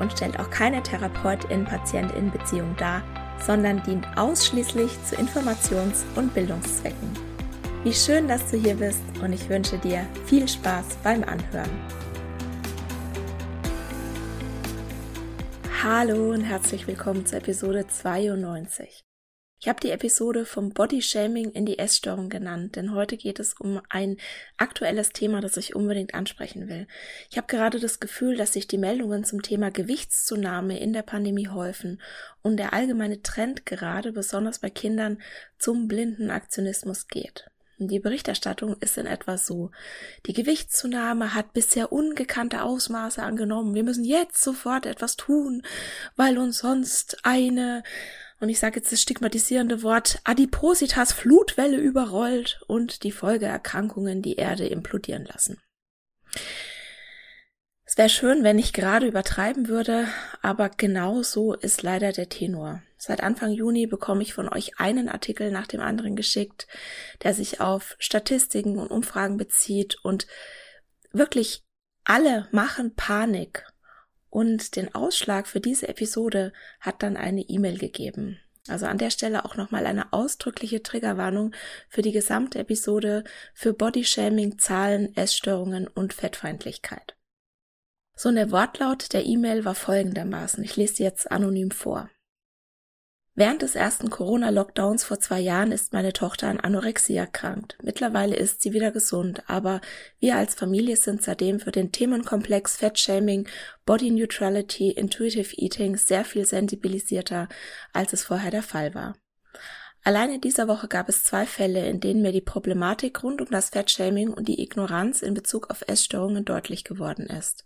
und stellt auch keine Therapeutin-Patientin-Beziehung dar, sondern dient ausschließlich zu Informations- und Bildungszwecken. Wie schön, dass du hier bist und ich wünsche dir viel Spaß beim Anhören. Hallo und herzlich willkommen zur Episode 92. Ich habe die Episode vom Bodyshaming in die Essstörung genannt, denn heute geht es um ein aktuelles Thema, das ich unbedingt ansprechen will. Ich habe gerade das Gefühl, dass sich die Meldungen zum Thema Gewichtszunahme in der Pandemie häufen und der allgemeine Trend gerade besonders bei Kindern zum blinden Aktionismus geht. Die Berichterstattung ist in etwa so. Die Gewichtszunahme hat bisher ungekannte Ausmaße angenommen. Wir müssen jetzt sofort etwas tun, weil uns sonst eine und ich sage jetzt das stigmatisierende Wort Adipositas Flutwelle überrollt und die Folgeerkrankungen die Erde implodieren lassen. Es wäre schön, wenn ich gerade übertreiben würde, aber genau so ist leider der Tenor. Seit Anfang Juni bekomme ich von euch einen Artikel nach dem anderen geschickt, der sich auf Statistiken und Umfragen bezieht und wirklich alle machen Panik und den Ausschlag für diese Episode hat dann eine E-Mail gegeben. Also an der Stelle auch nochmal eine ausdrückliche Triggerwarnung für die gesamte Episode für Bodyshaming, Zahlen, Essstörungen und Fettfeindlichkeit. So und der Wortlaut der E-Mail war folgendermaßen. Ich lese sie jetzt anonym vor. Während des ersten Corona-Lockdowns vor zwei Jahren ist meine Tochter an Anorexie erkrankt. Mittlerweile ist sie wieder gesund, aber wir als Familie sind seitdem für den Themenkomplex Fettshaming, Body Neutrality, Intuitive Eating sehr viel sensibilisierter, als es vorher der Fall war. Allein in dieser Woche gab es zwei Fälle, in denen mir die Problematik rund um das Fettshaming und die Ignoranz in Bezug auf Essstörungen deutlich geworden ist.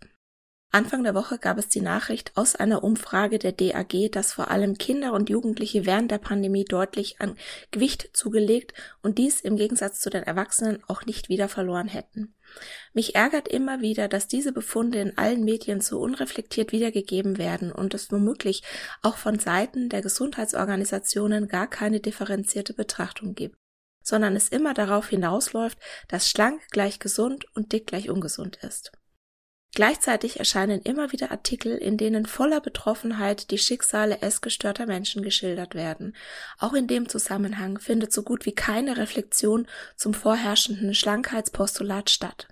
Anfang der Woche gab es die Nachricht aus einer Umfrage der DAG, dass vor allem Kinder und Jugendliche während der Pandemie deutlich an Gewicht zugelegt und dies im Gegensatz zu den Erwachsenen auch nicht wieder verloren hätten. Mich ärgert immer wieder, dass diese Befunde in allen Medien so unreflektiert wiedergegeben werden und es womöglich auch von Seiten der Gesundheitsorganisationen gar keine differenzierte Betrachtung gibt, sondern es immer darauf hinausläuft, dass schlank gleich gesund und dick gleich ungesund ist. Gleichzeitig erscheinen immer wieder Artikel, in denen voller Betroffenheit die Schicksale essgestörter Menschen geschildert werden. Auch in dem Zusammenhang findet so gut wie keine Reflexion zum vorherrschenden Schlankheitspostulat statt.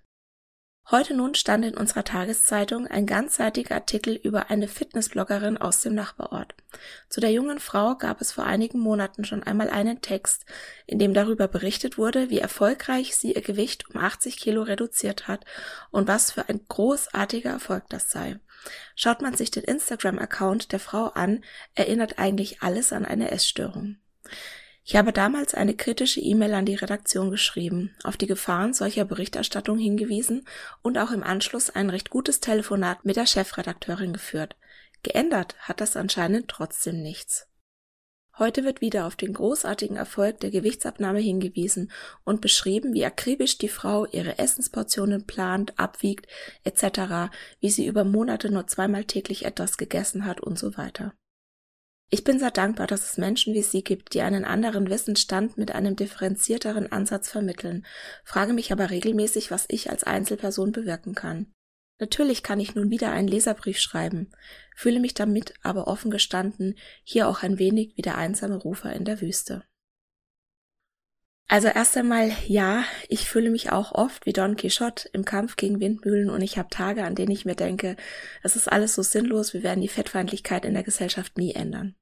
Heute nun stand in unserer Tageszeitung ein ganzseitiger Artikel über eine Fitnessbloggerin aus dem Nachbarort. Zu der jungen Frau gab es vor einigen Monaten schon einmal einen Text, in dem darüber berichtet wurde, wie erfolgreich sie ihr Gewicht um 80 Kilo reduziert hat und was für ein großartiger Erfolg das sei. Schaut man sich den Instagram-Account der Frau an, erinnert eigentlich alles an eine Essstörung. Ich habe damals eine kritische E-Mail an die Redaktion geschrieben, auf die Gefahren solcher Berichterstattung hingewiesen und auch im Anschluss ein recht gutes Telefonat mit der Chefredakteurin geführt. Geändert hat das anscheinend trotzdem nichts. Heute wird wieder auf den großartigen Erfolg der Gewichtsabnahme hingewiesen und beschrieben, wie akribisch die Frau ihre Essensportionen plant, abwiegt etc., wie sie über Monate nur zweimal täglich etwas gegessen hat und so weiter. Ich bin sehr dankbar, dass es Menschen wie Sie gibt, die einen anderen Wissensstand mit einem differenzierteren Ansatz vermitteln, frage mich aber regelmäßig, was ich als Einzelperson bewirken kann. Natürlich kann ich nun wieder einen Leserbrief schreiben, fühle mich damit aber offen gestanden hier auch ein wenig wie der einsame Rufer in der Wüste. Also erst einmal, ja, ich fühle mich auch oft wie Don Quixote im Kampf gegen Windmühlen und ich habe Tage, an denen ich mir denke, es ist alles so sinnlos, wir werden die Fettfeindlichkeit in der Gesellschaft nie ändern.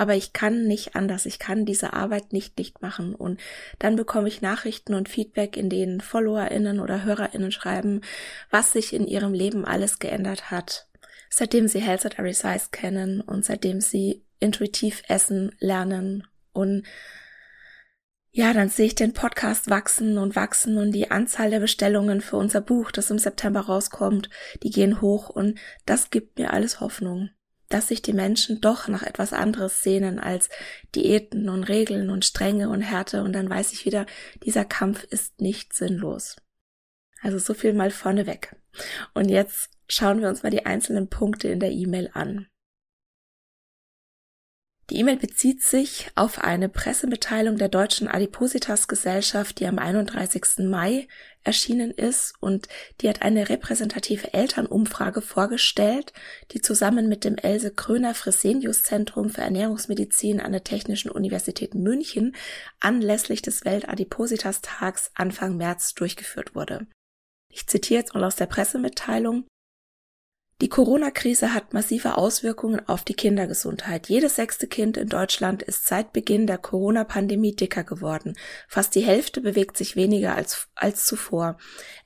aber ich kann nicht anders. Ich kann diese Arbeit nicht dicht machen. Und dann bekomme ich Nachrichten und Feedback, in denen FollowerInnen oder HörerInnen schreiben, was sich in ihrem Leben alles geändert hat. Seitdem sie Health at Every Size kennen und seitdem sie intuitiv essen lernen und ja, dann sehe ich den Podcast wachsen und wachsen und die Anzahl der Bestellungen für unser Buch, das im September rauskommt, die gehen hoch und das gibt mir alles Hoffnung dass sich die Menschen doch nach etwas anderes sehnen als Diäten und Regeln und Strenge und Härte und dann weiß ich wieder, dieser Kampf ist nicht sinnlos. Also so viel mal vorneweg. Und jetzt schauen wir uns mal die einzelnen Punkte in der E-Mail an. Die E-Mail bezieht sich auf eine Pressemitteilung der Deutschen Adipositas Gesellschaft, die am 31. Mai erschienen ist und die hat eine repräsentative Elternumfrage vorgestellt, die zusammen mit dem Else Kröner Fresenius Zentrum für Ernährungsmedizin an der Technischen Universität München anlässlich des Weltadipositas Tags Anfang März durchgeführt wurde. Ich zitiere jetzt mal aus der Pressemitteilung. Die Corona-Krise hat massive Auswirkungen auf die Kindergesundheit. Jedes sechste Kind in Deutschland ist seit Beginn der Corona-Pandemie dicker geworden. Fast die Hälfte bewegt sich weniger als, als zuvor.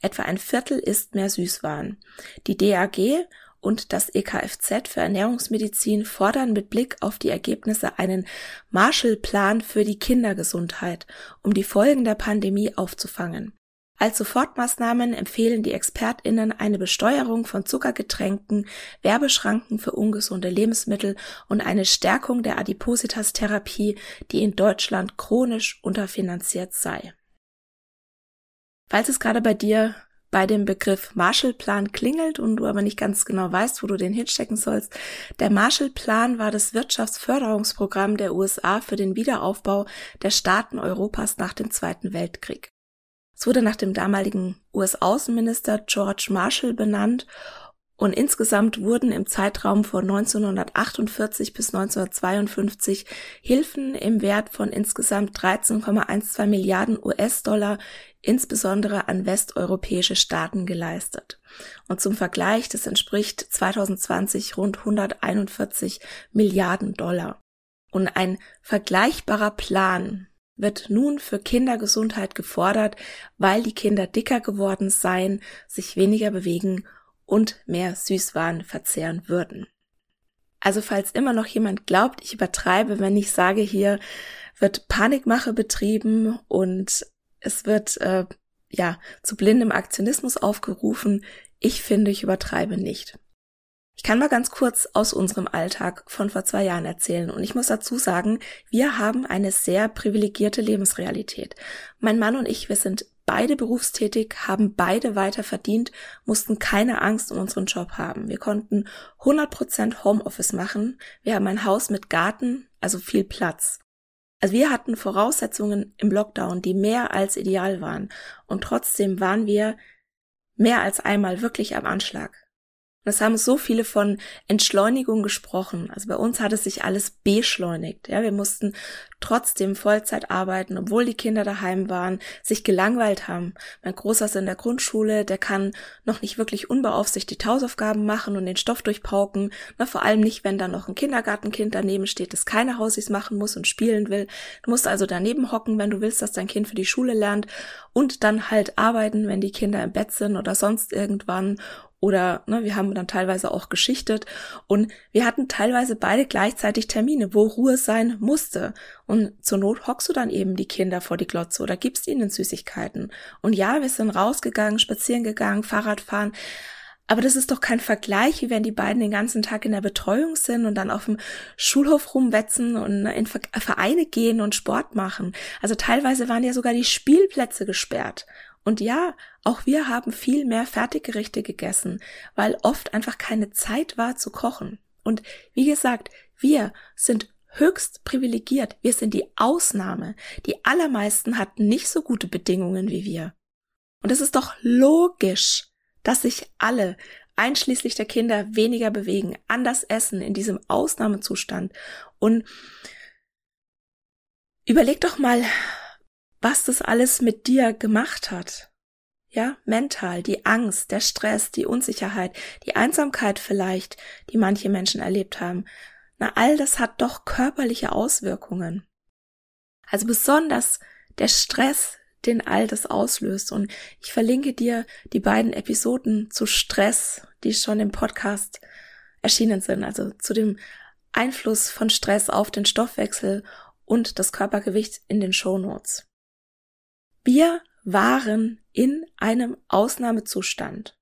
Etwa ein Viertel isst mehr Süßwaren. Die DAG und das EKFZ für Ernährungsmedizin fordern mit Blick auf die Ergebnisse einen Marshallplan für die Kindergesundheit, um die Folgen der Pandemie aufzufangen. Als Sofortmaßnahmen empfehlen die ExpertInnen eine Besteuerung von Zuckergetränken, Werbeschranken für ungesunde Lebensmittel und eine Stärkung der Adipositas-Therapie, die in Deutschland chronisch unterfinanziert sei. Falls es gerade bei dir bei dem Begriff Marshallplan klingelt und du aber nicht ganz genau weißt, wo du den hinstecken sollst. Der Marshallplan war das Wirtschaftsförderungsprogramm der USA für den Wiederaufbau der Staaten Europas nach dem Zweiten Weltkrieg. Es wurde nach dem damaligen US-Außenminister George Marshall benannt und insgesamt wurden im Zeitraum von 1948 bis 1952 Hilfen im Wert von insgesamt 13,12 Milliarden US-Dollar insbesondere an westeuropäische Staaten geleistet. Und zum Vergleich, das entspricht 2020 rund 141 Milliarden Dollar. Und ein vergleichbarer Plan wird nun für Kindergesundheit gefordert, weil die Kinder dicker geworden seien, sich weniger bewegen und mehr Süßwaren verzehren würden. Also falls immer noch jemand glaubt, ich übertreibe, wenn ich sage, hier wird Panikmache betrieben und es wird äh, ja zu blindem Aktionismus aufgerufen, ich finde, ich übertreibe nicht. Ich kann mal ganz kurz aus unserem Alltag von vor zwei Jahren erzählen und ich muss dazu sagen, wir haben eine sehr privilegierte Lebensrealität. Mein Mann und ich, wir sind beide berufstätig, haben beide weiter verdient, mussten keine Angst um unseren Job haben. Wir konnten 100% Homeoffice machen. Wir haben ein Haus mit Garten, also viel Platz. Also wir hatten Voraussetzungen im Lockdown, die mehr als ideal waren. Und trotzdem waren wir mehr als einmal wirklich am Anschlag. Und es haben so viele von Entschleunigung gesprochen. Also bei uns hat es sich alles beschleunigt. Ja, wir mussten trotzdem Vollzeit arbeiten, obwohl die Kinder daheim waren, sich gelangweilt haben. Mein Großer ist in der Grundschule, der kann noch nicht wirklich unbeaufsichtigt Hausaufgaben machen und den Stoff durchpauken. Na, vor allem nicht, wenn da noch ein Kindergartenkind daneben steht, das keine Hausis machen muss und spielen will. Du musst also daneben hocken, wenn du willst, dass dein Kind für die Schule lernt und dann halt arbeiten, wenn die Kinder im Bett sind oder sonst irgendwann oder ne, wir haben dann teilweise auch geschichtet und wir hatten teilweise beide gleichzeitig Termine, wo Ruhe sein musste. Und zur Not hockst du dann eben die Kinder vor die Glotze oder gibst ihnen Süßigkeiten. Und ja, wir sind rausgegangen, spazieren gegangen, Fahrrad fahren. Aber das ist doch kein Vergleich, wie wenn die beiden den ganzen Tag in der Betreuung sind und dann auf dem Schulhof rumwetzen und in Vereine gehen und Sport machen. Also teilweise waren ja sogar die Spielplätze gesperrt. Und ja, auch wir haben viel mehr Fertiggerichte gegessen, weil oft einfach keine Zeit war zu kochen. Und wie gesagt, wir sind höchst privilegiert. Wir sind die Ausnahme. Die allermeisten hatten nicht so gute Bedingungen wie wir. Und es ist doch logisch, dass sich alle, einschließlich der Kinder, weniger bewegen, anders essen in diesem Ausnahmezustand. Und überleg doch mal, was das alles mit dir gemacht hat. Ja, mental, die Angst, der Stress, die Unsicherheit, die Einsamkeit vielleicht, die manche Menschen erlebt haben. Na, all das hat doch körperliche Auswirkungen. Also besonders der Stress, den all das auslöst. Und ich verlinke dir die beiden Episoden zu Stress, die schon im Podcast erschienen sind. Also zu dem Einfluss von Stress auf den Stoffwechsel und das Körpergewicht in den Shownotes. Wir waren in einem Ausnahmezustand.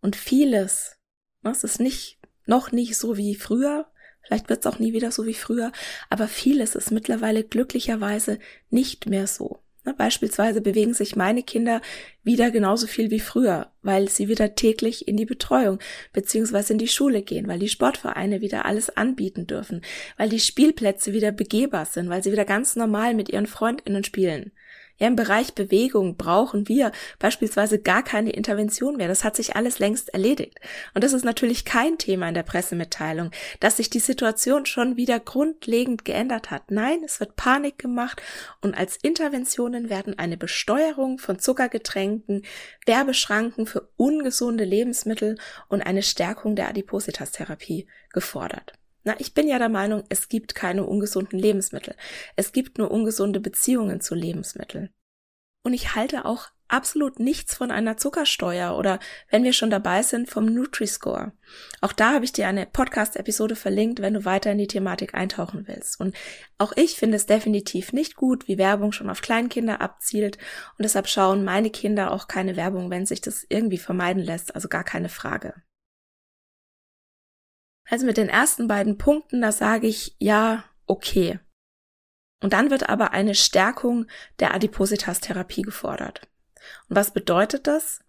Und vieles, es ist nicht, noch nicht so wie früher, vielleicht wird es auch nie wieder so wie früher, aber vieles ist mittlerweile glücklicherweise nicht mehr so. Ne, beispielsweise bewegen sich meine Kinder wieder genauso viel wie früher, weil sie wieder täglich in die Betreuung beziehungsweise in die Schule gehen, weil die Sportvereine wieder alles anbieten dürfen, weil die Spielplätze wieder begehbar sind, weil sie wieder ganz normal mit ihren Freundinnen spielen. Ja, im Bereich Bewegung brauchen wir beispielsweise gar keine Intervention mehr. Das hat sich alles längst erledigt. Und das ist natürlich kein Thema in der Pressemitteilung, dass sich die Situation schon wieder grundlegend geändert hat. Nein, es wird Panik gemacht und als Interventionen werden eine Besteuerung von Zuckergetränken, Werbeschranken für ungesunde Lebensmittel und eine Stärkung der Adipositas-Therapie gefordert. Na, ich bin ja der Meinung, es gibt keine ungesunden Lebensmittel. Es gibt nur ungesunde Beziehungen zu Lebensmitteln. Und ich halte auch absolut nichts von einer Zuckersteuer oder wenn wir schon dabei sind vom Nutri-Score. Auch da habe ich dir eine Podcast-Episode verlinkt, wenn du weiter in die Thematik eintauchen willst. Und auch ich finde es definitiv nicht gut, wie Werbung schon auf Kleinkinder abzielt und deshalb schauen meine Kinder auch keine Werbung, wenn sich das irgendwie vermeiden lässt, also gar keine Frage. Also mit den ersten beiden Punkten, da sage ich ja, okay. Und dann wird aber eine Stärkung der Adipositas-Therapie gefordert. Und was bedeutet das?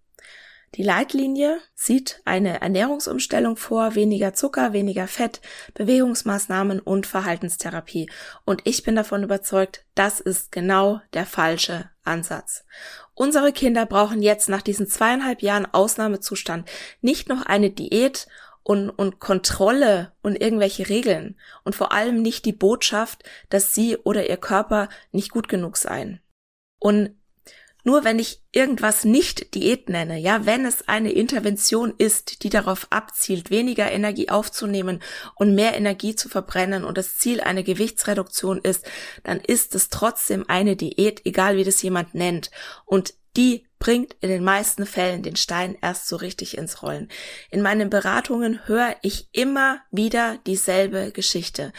Die Leitlinie sieht eine Ernährungsumstellung vor, weniger Zucker, weniger Fett, Bewegungsmaßnahmen und Verhaltenstherapie. Und ich bin davon überzeugt, das ist genau der falsche Ansatz. Unsere Kinder brauchen jetzt nach diesen zweieinhalb Jahren Ausnahmezustand nicht noch eine Diät und, und Kontrolle und irgendwelche Regeln und vor allem nicht die Botschaft, dass sie oder ihr Körper nicht gut genug seien. Und nur wenn ich irgendwas nicht Diät nenne, ja, wenn es eine Intervention ist, die darauf abzielt, weniger Energie aufzunehmen und mehr Energie zu verbrennen und das Ziel eine Gewichtsreduktion ist, dann ist es trotzdem eine Diät, egal wie das jemand nennt. Und die bringt in den meisten Fällen den Stein erst so richtig ins Rollen. In meinen Beratungen höre ich immer wieder dieselbe Geschichte.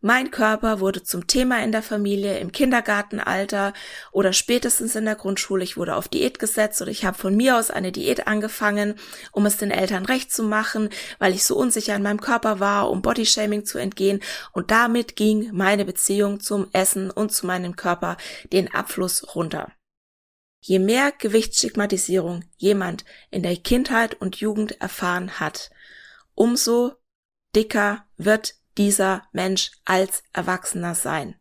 Mein Körper wurde zum Thema in der Familie, im Kindergartenalter oder spätestens in der Grundschule. Ich wurde auf Diät gesetzt oder ich habe von mir aus eine Diät angefangen, um es den Eltern recht zu machen, weil ich so unsicher in meinem Körper war, um Bodyshaming zu entgehen. Und damit ging meine Beziehung zum Essen und zu meinem Körper den Abfluss runter. Je mehr Gewichtsstigmatisierung jemand in der Kindheit und Jugend erfahren hat, umso dicker wird dieser Mensch als Erwachsener sein.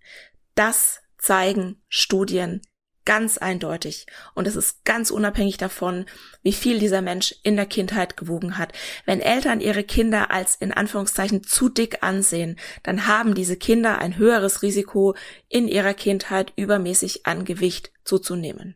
Das zeigen Studien ganz eindeutig. Und es ist ganz unabhängig davon, wie viel dieser Mensch in der Kindheit gewogen hat. Wenn Eltern ihre Kinder als in Anführungszeichen zu dick ansehen, dann haben diese Kinder ein höheres Risiko, in ihrer Kindheit übermäßig an Gewicht zuzunehmen.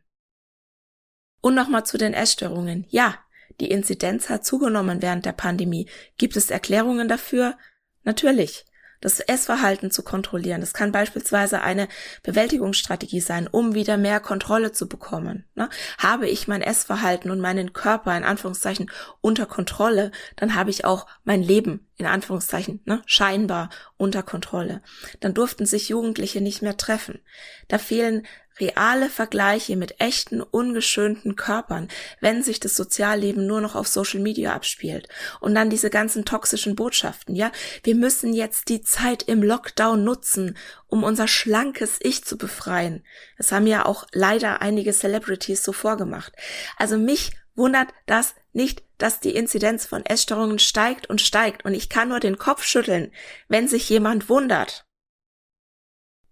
Und nochmal zu den Essstörungen. Ja, die Inzidenz hat zugenommen während der Pandemie. Gibt es Erklärungen dafür? Natürlich das Essverhalten zu kontrollieren. Das kann beispielsweise eine Bewältigungsstrategie sein, um wieder mehr Kontrolle zu bekommen. Ne? Habe ich mein Essverhalten und meinen Körper in Anführungszeichen unter Kontrolle, dann habe ich auch mein Leben in Anführungszeichen ne, scheinbar unter Kontrolle. Dann durften sich Jugendliche nicht mehr treffen. Da fehlen reale Vergleiche mit echten, ungeschönten Körpern, wenn sich das Sozialleben nur noch auf Social Media abspielt. Und dann diese ganzen toxischen Botschaften, ja. Wir müssen jetzt die Zeit im Lockdown nutzen, um unser schlankes Ich zu befreien. Das haben ja auch leider einige Celebrities so vorgemacht. Also mich wundert das nicht, dass die Inzidenz von Essstörungen steigt und steigt und ich kann nur den Kopf schütteln, wenn sich jemand wundert.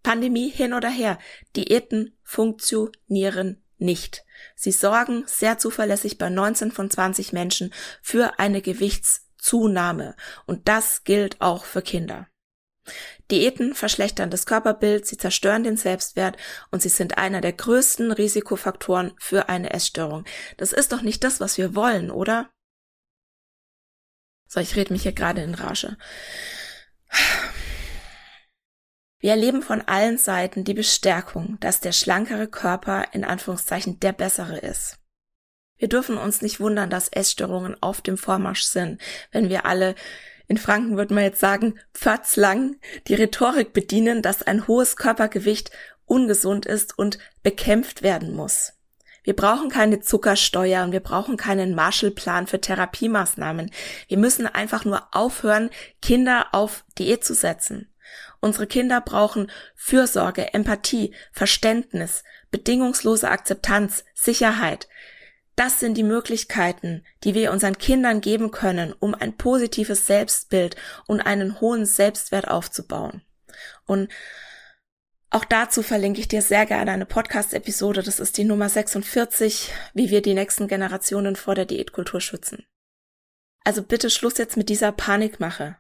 Pandemie hin oder her, Diäten funktionieren nicht. Sie sorgen sehr zuverlässig bei 19 von 20 Menschen für eine Gewichtszunahme und das gilt auch für Kinder. Diäten verschlechtern das Körperbild, sie zerstören den Selbstwert und sie sind einer der größten Risikofaktoren für eine Essstörung. Das ist doch nicht das, was wir wollen, oder? So, ich rede mich hier gerade in Rage. Wir erleben von allen Seiten die Bestärkung, dass der schlankere Körper in Anführungszeichen der bessere ist. Wir dürfen uns nicht wundern, dass Essstörungen auf dem Vormarsch sind, wenn wir alle in Franken würde man jetzt sagen, pfatzlang die Rhetorik bedienen, dass ein hohes Körpergewicht ungesund ist und bekämpft werden muss. Wir brauchen keine Zuckersteuer und wir brauchen keinen Marshallplan für Therapiemaßnahmen. Wir müssen einfach nur aufhören, Kinder auf Diät zu setzen. Unsere Kinder brauchen Fürsorge, Empathie, Verständnis, bedingungslose Akzeptanz, Sicherheit. Das sind die Möglichkeiten, die wir unseren Kindern geben können, um ein positives Selbstbild und einen hohen Selbstwert aufzubauen. Und auch dazu verlinke ich dir sehr gerne eine Podcast-Episode. Das ist die Nummer 46, wie wir die nächsten Generationen vor der Diätkultur schützen. Also bitte Schluss jetzt mit dieser Panikmache.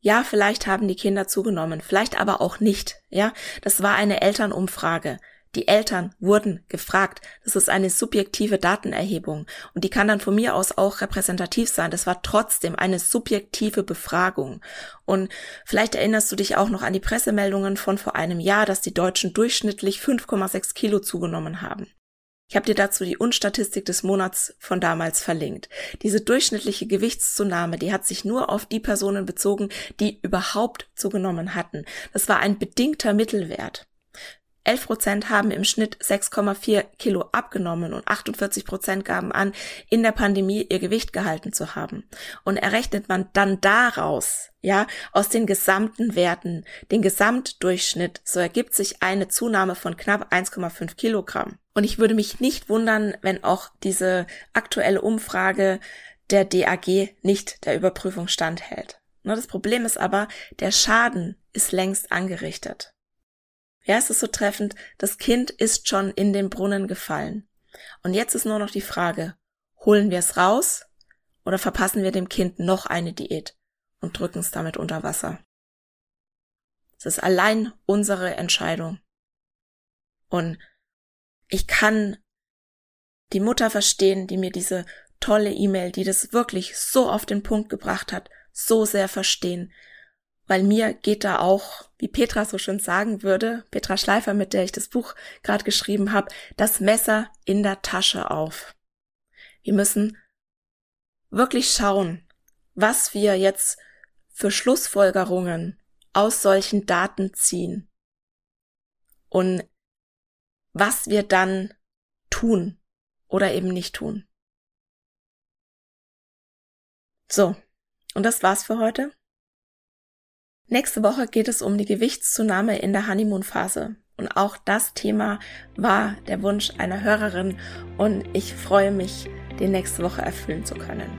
Ja, vielleicht haben die Kinder zugenommen, vielleicht aber auch nicht. Ja, das war eine Elternumfrage. Die Eltern wurden gefragt. Das ist eine subjektive Datenerhebung und die kann dann von mir aus auch repräsentativ sein. Das war trotzdem eine subjektive Befragung. Und vielleicht erinnerst du dich auch noch an die Pressemeldungen von vor einem Jahr, dass die Deutschen durchschnittlich 5,6 Kilo zugenommen haben. Ich habe dir dazu die Unstatistik des Monats von damals verlinkt. Diese durchschnittliche Gewichtszunahme, die hat sich nur auf die Personen bezogen, die überhaupt zugenommen hatten. Das war ein bedingter Mittelwert. 11 Prozent haben im Schnitt 6,4 Kilo abgenommen und 48 Prozent gaben an, in der Pandemie ihr Gewicht gehalten zu haben. Und errechnet man dann daraus, ja, aus den gesamten Werten, den Gesamtdurchschnitt, so ergibt sich eine Zunahme von knapp 1,5 Kilogramm. Und ich würde mich nicht wundern, wenn auch diese aktuelle Umfrage der DAG nicht der Überprüfung standhält. Das Problem ist aber, der Schaden ist längst angerichtet. Ja, es ist so treffend, das Kind ist schon in den Brunnen gefallen. Und jetzt ist nur noch die Frage, holen wir es raus oder verpassen wir dem Kind noch eine Diät und drücken es damit unter Wasser? Es ist allein unsere Entscheidung. Und ich kann die Mutter verstehen, die mir diese tolle E-Mail, die das wirklich so auf den Punkt gebracht hat, so sehr verstehen, weil mir geht da auch, wie Petra so schön sagen würde, Petra Schleifer, mit der ich das Buch gerade geschrieben habe, das Messer in der Tasche auf. Wir müssen wirklich schauen, was wir jetzt für Schlussfolgerungen aus solchen Daten ziehen und was wir dann tun oder eben nicht tun. So, und das war's für heute. Nächste Woche geht es um die Gewichtszunahme in der Honeymoon-Phase. Und auch das Thema war der Wunsch einer Hörerin und ich freue mich, den nächste Woche erfüllen zu können.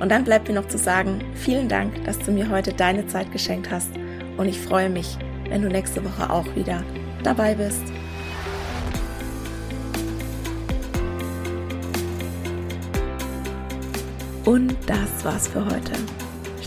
Und dann bleibt mir noch zu sagen, vielen Dank, dass du mir heute deine Zeit geschenkt hast und ich freue mich, wenn du nächste Woche auch wieder dabei bist. Und das war's für heute.